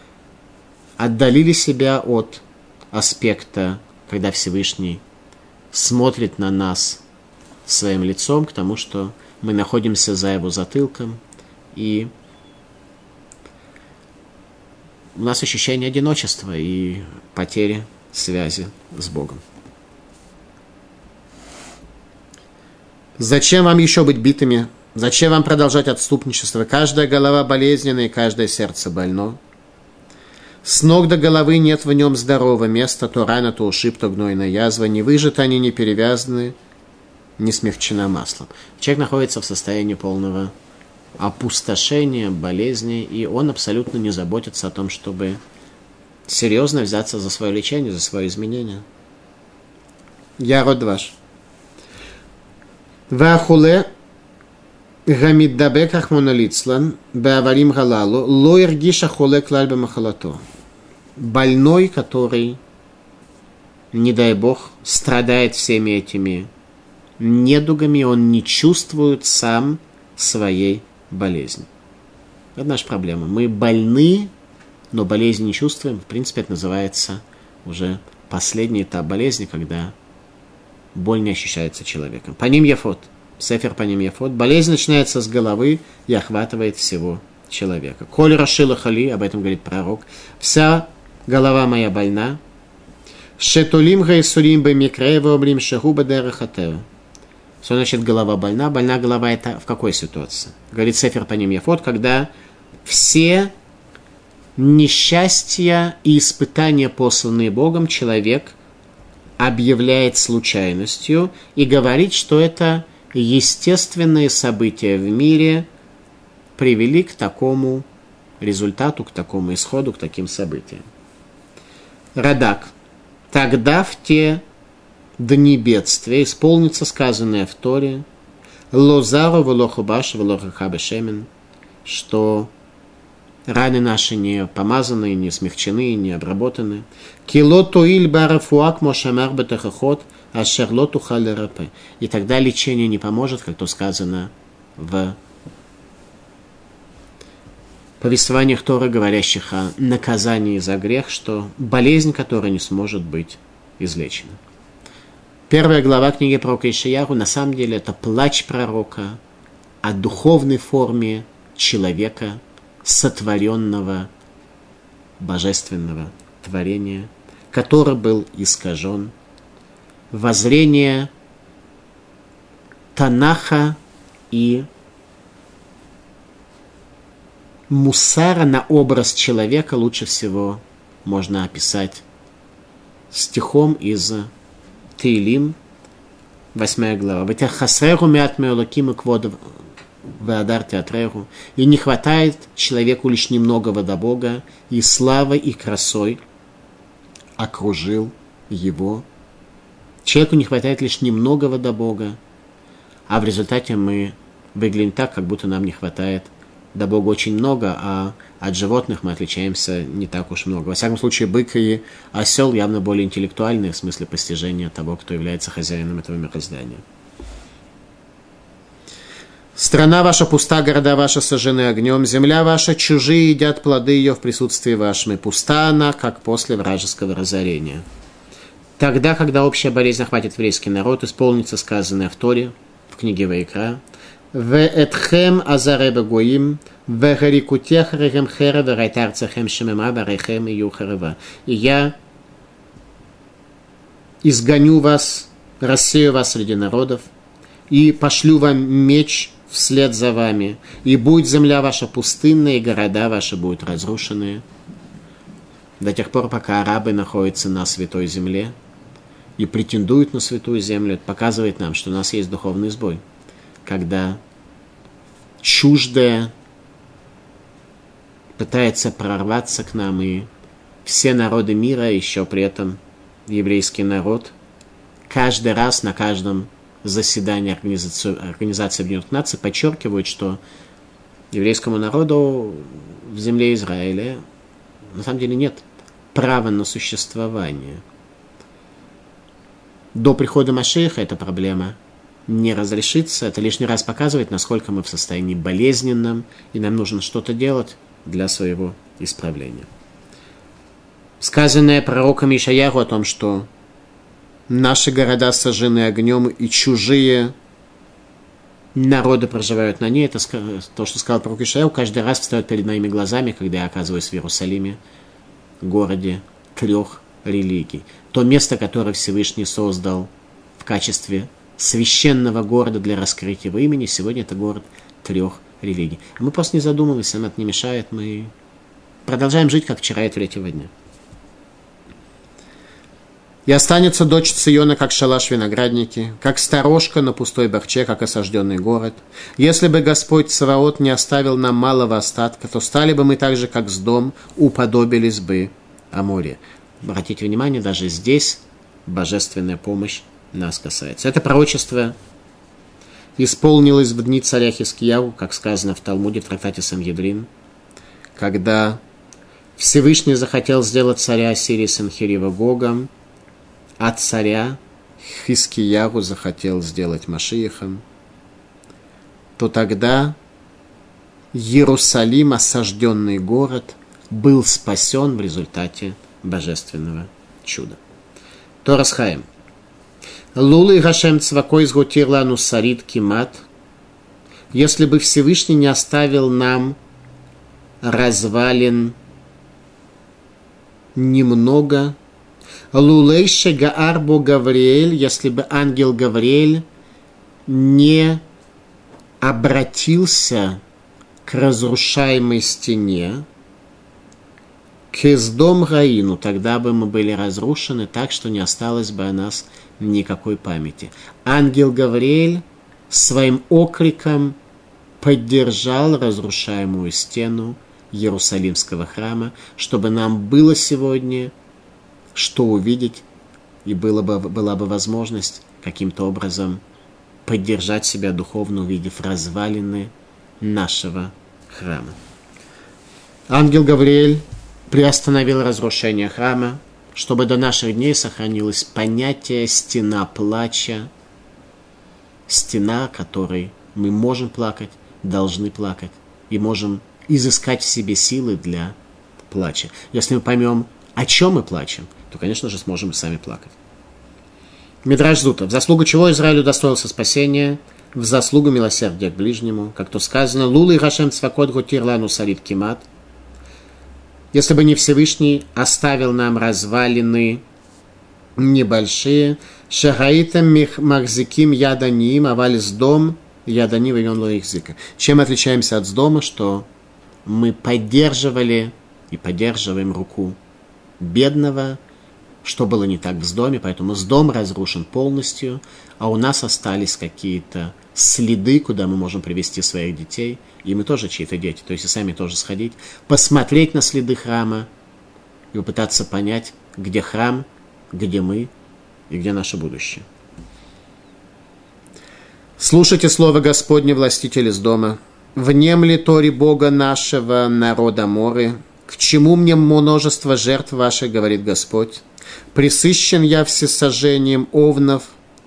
отдалили себя от аспекта, когда Всевышний смотрит на нас своим лицом, к тому, что мы находимся за его затылком, и у нас ощущение одиночества и потери связи с Богом. Зачем вам еще быть битыми? Зачем вам продолжать отступничество? Каждая голова болезненная, и каждое сердце больно. С ног до головы нет в нем здорового места, то рана, то ушиб, то гнойная язва. Не выжаты они, не перевязаны, не смягчена маслом. Человек находится в состоянии полного опустошения, болезни, и он абсолютно не заботится о том, чтобы серьезно взяться за свое лечение, за свое изменение. Я род ваш. Вахуле гамиддабек ахмоналицлан беаварим галалу ло иргиша хуле клаль бемахалато. Больной, который, не дай бог, страдает всеми этими недугами, он не чувствует сам своей болезни. Это наша проблема. Мы больны, но болезни не чувствуем. В принципе, это называется уже последний этап болезни, когда боль не ощущается человеком. По ним яфот. Сефер по ним яфот. Болезнь начинается с головы и охватывает всего человека. Коль Рашила Хали, об этом говорит пророк, вся голова моя больна. Шетулим гайсулим бы микреева облим шахуба дерахатева. Что значит голова больна? Больна голова это в какой ситуации? Говорит Сефер по ним Яфот, когда все несчастья и испытания, посланные Богом, человек объявляет случайностью и говорит, что это естественные события в мире привели к такому результату, к такому исходу, к таким событиям. Радак. Тогда в те дни бедствия исполнится сказанное в Торе Лозару Волохубаш Волохахабешемен, что раны наши не помазаны, не смягчены, не обработаны. Кило тоиль барафуак мошамар бетахахот ашерлоту халерапе. И тогда лечение не поможет, как то сказано в повествованиях Торы, говорящих о наказании за грех, что болезнь, которая не сможет быть излечена. Первая глава книги пророка Ишияру на самом деле это плач пророка о духовной форме человека, сотворенного божественного творения, который был искажен. Воззрение Танаха и мусара на образ человека лучше всего можно описать стихом из Тейлим, 8 глава. Ватяхасреху мят меолаким и квод вадар театреху. И не хватает человеку лишь немногого до Бога, и славой и красой окружил его. Человеку не хватает лишь немногого до Бога, а в результате мы выглядим так, как будто нам не хватает до Бога очень много, а от животных мы отличаемся не так уж много. Во всяком случае, бык и осел явно более интеллектуальные в смысле постижения того, кто является хозяином этого мироздания. Страна ваша пуста, города ваши сожжены огнем, земля ваша чужие едят плоды ее в присутствии вашем, и пуста она, как после вражеского разорения. Тогда, когда общая болезнь охватит еврейский народ, исполнится сказанное в Торе, в книге Ваикра, «В этхем азареба гоим, в харикутех рехем херева райтарцехем шемема барехем и юхарева». «И я изгоню вас, рассею вас среди народов, и пошлю вам меч вслед за вами, и будет земля ваша пустынная, и города ваши будут разрушены». До тех пор, пока арабы находятся на святой земле – и претендуют на святую землю, это показывает нам, что у нас есть духовный сбой. Когда чуждое пытается прорваться к нам, и все народы мира, еще при этом еврейский народ, каждый раз на каждом заседании Организации, Организации Объединенных Наций подчеркивают, что еврейскому народу в земле Израиля на самом деле нет права на существование. До прихода Машеха эта проблема не разрешится. Это лишний раз показывает, насколько мы в состоянии болезненном, и нам нужно что-то делать для своего исправления. Сказанное пророком Ишаяху о том, что наши города сожжены огнем, и чужие народы проживают на ней, это то, что сказал пророк Ишаяху, каждый раз встает перед моими глазами, когда я оказываюсь в Иерусалиме, городе трех религий. То место, которое Всевышний создал в качестве священного города для раскрытия его имени, сегодня это город трех религий. Мы просто не задумываемся, нам это не мешает, мы продолжаем жить, как вчера и третьего дня. И останется дочь Циона, как шалаш виноградники, как сторожка на пустой бахче, как осажденный город. Если бы Господь Саваот не оставил нам малого остатка, то стали бы мы так же, как с дом, уподобились бы о море. Обратите внимание, даже здесь божественная помощь нас касается. Это пророчество исполнилось в дни царя Хискияу, как сказано в Талмуде, в трактате Сангедрин, когда Всевышний захотел сделать царя Сирии Санхирива Гогом, а царя Хискиягу захотел сделать Машиихом, то тогда Иерусалим, осажденный город, был спасен в результате божественного чуда. Торас Хаим. Лулы Гашем Цвакой сгутирлану сарит кимат. Если бы Всевышний не оставил нам развалин немного, Лулейше Гаарбу Гавриэль, если бы ангел Гавриэль не обратился к разрушаемой стене, к издом Раину, тогда бы мы были разрушены так, что не осталось бы о нас никакой памяти. Ангел Гавриэль своим окриком поддержал разрушаемую стену Иерусалимского храма, чтобы нам было сегодня что увидеть, и было бы, была бы возможность каким-то образом поддержать себя духовно, увидев развалины нашего храма. Ангел Гавриэль приостановил разрушение храма, чтобы до наших дней сохранилось понятие стена плача, стена, которой мы можем плакать, должны плакать и можем изыскать в себе силы для плача. Если мы поймем, о чем мы плачем, то, конечно же, сможем и сами плакать. Мидраж Зута. В заслугу чего Израилю достоился спасения? В заслугу милосердия к ближнему. Как то сказано, Лулы Рашем Цвакот Гутирлану Салит Кимат. Если бы не Всевышний оставил нам развалины небольшие, Шагаитам Махзиким Яданим, с дом Ядани Вайон Лоихзика. Чем отличаемся от дома, что мы поддерживали и поддерживаем руку бедного, что было не так с доме, поэтому с дом разрушен полностью, а у нас остались какие-то следы, куда мы можем привести своих детей, и мы тоже чьи-то дети, то есть и сами тоже сходить, посмотреть на следы храма и попытаться понять, где храм, где мы и где наше будущее. Слушайте слово Господне, властитель из дома. Внемли тори Бога нашего народа моры, к чему мне множество жертв ваших, говорит Господь? Присыщен я всесожжением овнов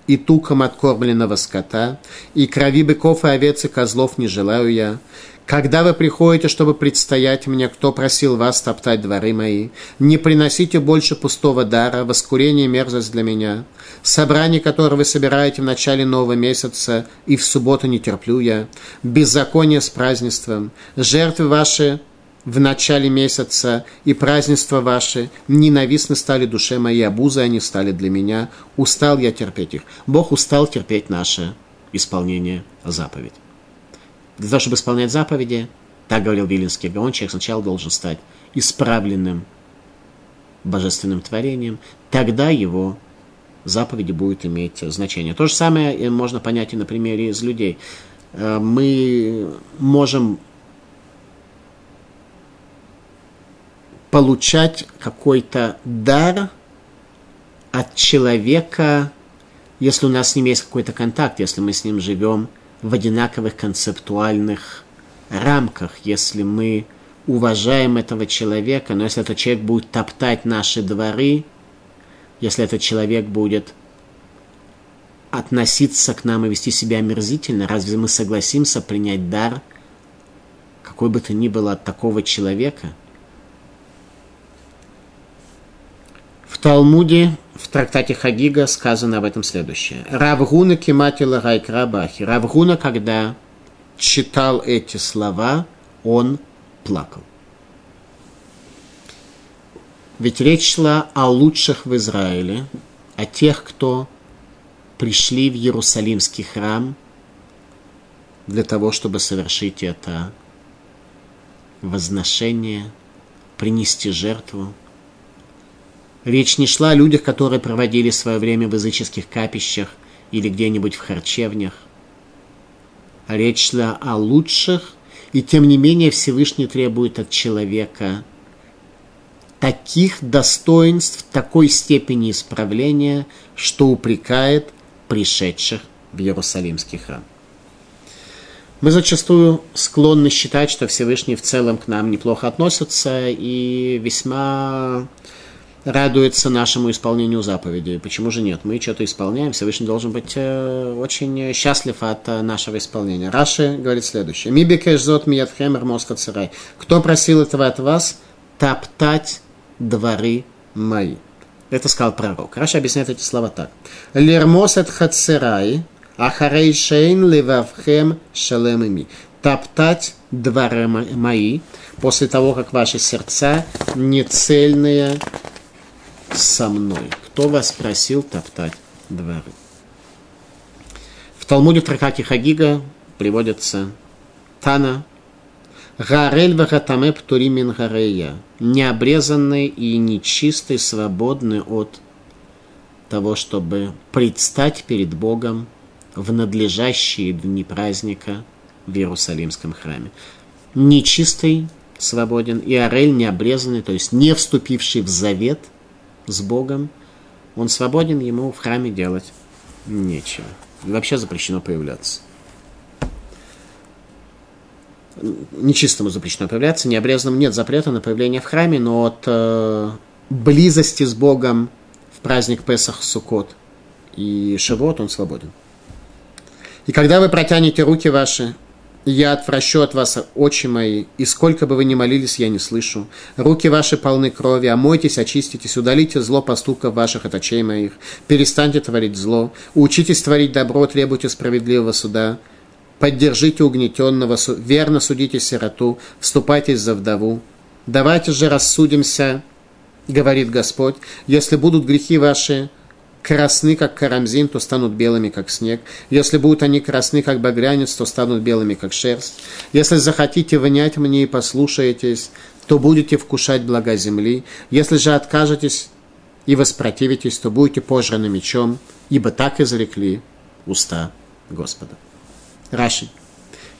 и туком откормленного скота, и крови быков и овец и козлов не желаю я. Когда вы приходите, чтобы предстоять мне, кто просил вас топтать дворы мои, не приносите больше пустого дара, воскурение мерзость для меня. Собрание, которое вы собираете в начале нового месяца, и в субботу не терплю я, беззаконие с празднеством, жертвы ваши в начале месяца и празднества ваши ненавистны стали душе моей, обузы они стали для меня, устал я терпеть их. Бог устал терпеть наше исполнение заповедей. Для того, чтобы исполнять заповеди, так говорил Вилинский Гаон, человек сначала должен стать исправленным божественным творением, тогда его заповеди будут иметь значение. То же самое можно понять и на примере из людей. Э, мы можем получать какой-то дар от человека, если у нас с ним есть какой-то контакт, если мы с ним живем в одинаковых концептуальных рамках, если мы уважаем этого человека, но если этот человек будет топтать наши дворы, если этот человек будет относиться к нам и вести себя омерзительно, разве мы согласимся принять дар, какой бы то ни было от такого человека – Талмуде, в трактате Хагига сказано об этом следующее. Равгуна кематила райкрабахи. Равгуна, когда читал эти слова, он плакал. Ведь речь шла о лучших в Израиле, о тех, кто пришли в Иерусалимский храм для того, чтобы совершить это возношение, принести жертву – Речь не шла о людях, которые проводили свое время в языческих капищах или где-нибудь в харчевнях. А речь шла о лучших, и тем не менее Всевышний требует от человека таких достоинств, такой степени исправления, что упрекает пришедших в Иерусалимский храм. Мы зачастую склонны считать, что Всевышний в целом к нам неплохо относится и весьма радуется нашему исполнению заповедей. Почему же нет? Мы что-то исполняем, Всевышний должен быть э, очень счастлив от э, нашего исполнения. Раши говорит следующее. Мибекеш зот миятхем моска царай. Кто просил этого от вас? Топтать дворы мои. Это сказал пророк. Раша объясняет эти слова так. Лермос от хацерай, ахарей шейн левавхем шалемами. Топтать дворы мои после того, как ваши сердца нецельные со мной. Кто вас просил топтать дворы? В Талмуде в Тракате Хагига приводится Тана Гарель вахатаме птури мин гарея. Необрезанный и нечистый, свободный от того, чтобы предстать перед Богом в надлежащие дни праздника в Иерусалимском храме. Нечистый свободен, и Арель необрезанный, то есть не вступивший в завет – с Богом, он свободен, ему в храме делать нечего. И вообще запрещено появляться. Нечистому запрещено появляться, необрезанному нет запрета на появление в храме, но от э, близости с Богом в праздник Песах, Сукот и Шивот он свободен. И когда вы протянете руки ваши я отвращу от вас очи мои, и сколько бы вы ни молились, я не слышу. Руки ваши полны крови, омойтесь, очиститесь, удалите зло поступков ваших от очей моих, перестаньте творить зло, учитесь творить добро, требуйте справедливого суда, поддержите угнетенного, верно судите сироту, вступайтесь за вдову. Давайте же рассудимся, говорит Господь, если будут грехи ваши, красны, как карамзин, то станут белыми, как снег. Если будут они красны, как багрянец, то станут белыми, как шерсть. Если захотите внять мне и послушаетесь, то будете вкушать блага земли. Если же откажетесь и воспротивитесь, то будете пожраны мечом, ибо так изрекли уста Господа. Раши.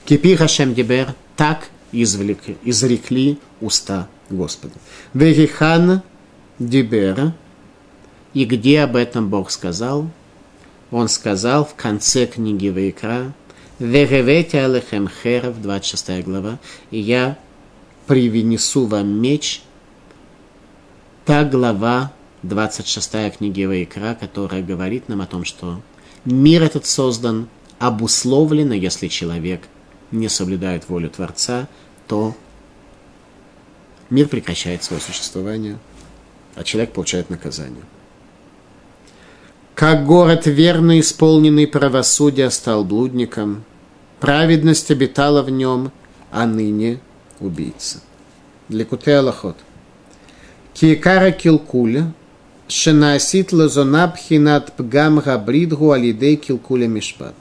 Кипи Хашем Дибер, так извлекли, изрекли уста Господа. Вегихан Дибер, и где об этом Бог сказал? Он сказал в конце книги Вайкра, «Вегевете алехем херов», 26 глава, «И я привнесу вам меч». Та глава, 26 книги Вайкра, которая говорит нам о том, что Мир этот создан обусловленно, если человек не соблюдает волю Творца, то мир прекращает свое существование, а человек получает наказание. Как город верный, исполненный правосудия, стал блудником, праведность обитала в нем, а ныне убийца. Для куте Аллахот. Киекара килкуля, шенасит лазонабхинат пгам габридгу алидей килкуля мишпат.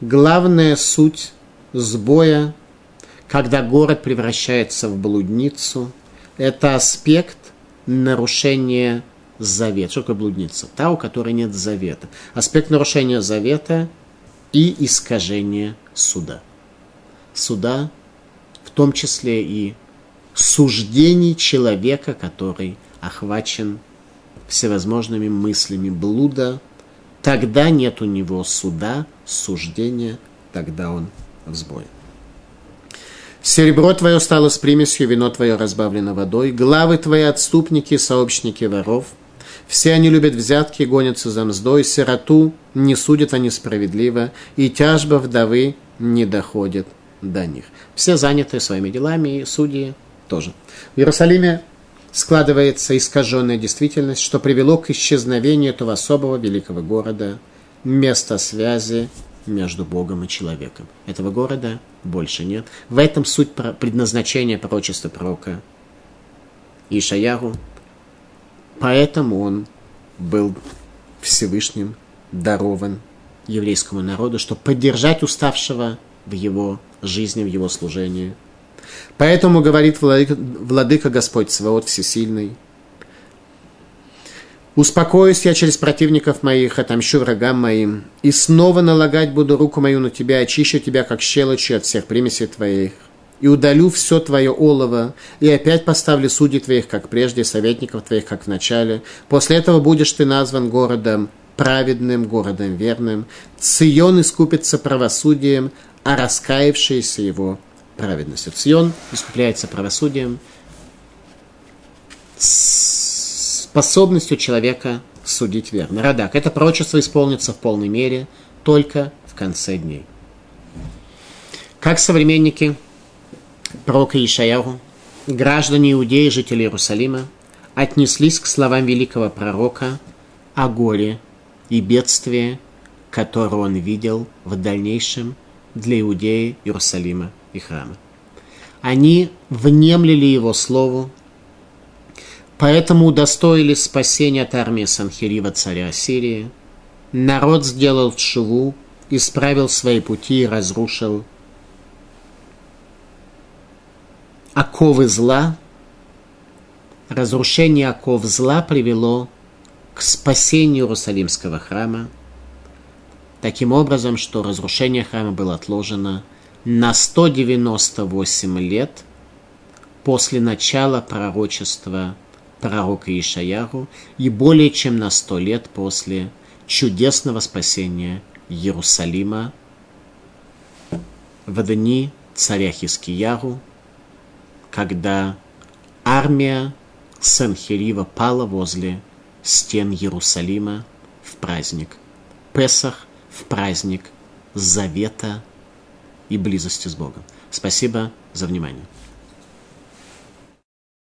Главная суть сбоя, когда город превращается в блудницу, это аспект нарушения завета. Что такое блудница? Та, у которой нет завета. Аспект нарушения завета и искажение суда. Суда, в том числе и суждений человека, который охвачен всевозможными мыслями блуда, тогда нет у него суда, суждения, тогда он в сбое. Серебро твое стало с примесью, вино твое разбавлено водой, главы твои отступники, сообщники воров – все они любят взятки, гонятся за мздой, сироту не судят они справедливо, и тяжба вдовы не доходит до них. Все заняты своими делами, и судьи тоже. В Иерусалиме складывается искаженная действительность, что привело к исчезновению этого особого великого города, места связи между Богом и человеком. Этого города больше нет. В этом суть предназначения пророчества пророка Ишаяру, Поэтому он был Всевышним дарован еврейскому народу, чтобы поддержать уставшего в его жизни, в его служении. Поэтому говорит владыка, владыка Господь Свод Всесильный, Успокоюсь я через противников моих, отомщу врагам моим, и снова налагать буду руку мою на тебя, очищу тебя, как щелочи от всех примесей твоих и удалю все твое олово, и опять поставлю судей твоих, как прежде, советников твоих, как в начале. После этого будешь ты назван городом праведным, городом верным. Цион искупится правосудием, а раскаявшиеся его праведностью. Цион искупляется правосудием, способностью человека судить верно. Радак. Это пророчество исполнится в полной мере только в конце дней. Как современники пророка Ишаяру, граждане Иудеи, жители Иерусалима, отнеслись к словам великого пророка о горе и бедствии, которое он видел в дальнейшем для Иудеи, Иерусалима и храма. Они внемлили его слову, поэтому удостоились спасения от армии Санхирива, царя Ассирии. Народ сделал чуву, исправил свои пути и разрушил оковы зла, разрушение оков зла привело к спасению Иерусалимского храма, таким образом, что разрушение храма было отложено на 198 лет после начала пророчества пророка Ишаяру и более чем на 100 лет после чудесного спасения Иерусалима в дни царя Хискияру – когда армия Санхерива пала возле стен Иерусалима в праздник Песах, в праздник Завета и близости с Богом. Спасибо за внимание.